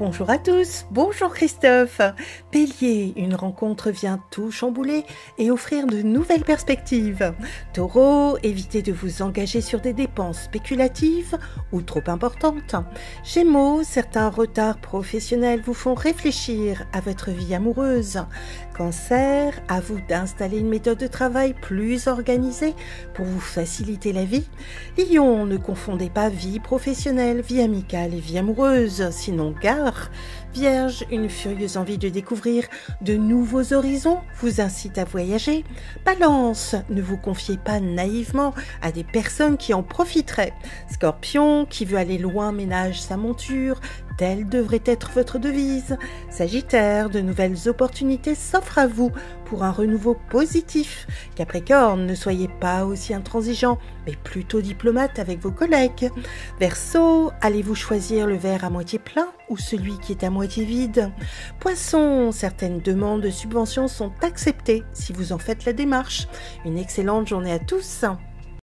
Bonjour à tous, bonjour Christophe. Bélier, une rencontre vient tout chambouler et offrir de nouvelles perspectives. Taureau, évitez de vous engager sur des dépenses spéculatives ou trop importantes. Gémeaux, certains retards professionnels vous font réfléchir à votre vie amoureuse. Cancer, à vous d'installer une méthode de travail plus organisée pour vous faciliter la vie. Lion, ne confondez pas vie professionnelle, vie amicale et vie amoureuse, sinon Vierge, une furieuse envie de découvrir de nouveaux horizons vous incite à voyager. Balance, ne vous confiez pas naïvement à des personnes qui en profiteraient. Scorpion, qui veut aller loin ménage sa monture. Telle devrait être votre devise. Sagittaire, de nouvelles opportunités s'offrent à vous pour un renouveau positif. Capricorne, ne soyez pas aussi intransigeant, mais plutôt diplomate avec vos collègues. Verseau, allez-vous choisir le verre à moitié plein ou celui qui est à moitié vide? Poisson, certaines demandes de subventions sont acceptées si vous en faites la démarche. Une excellente journée à tous.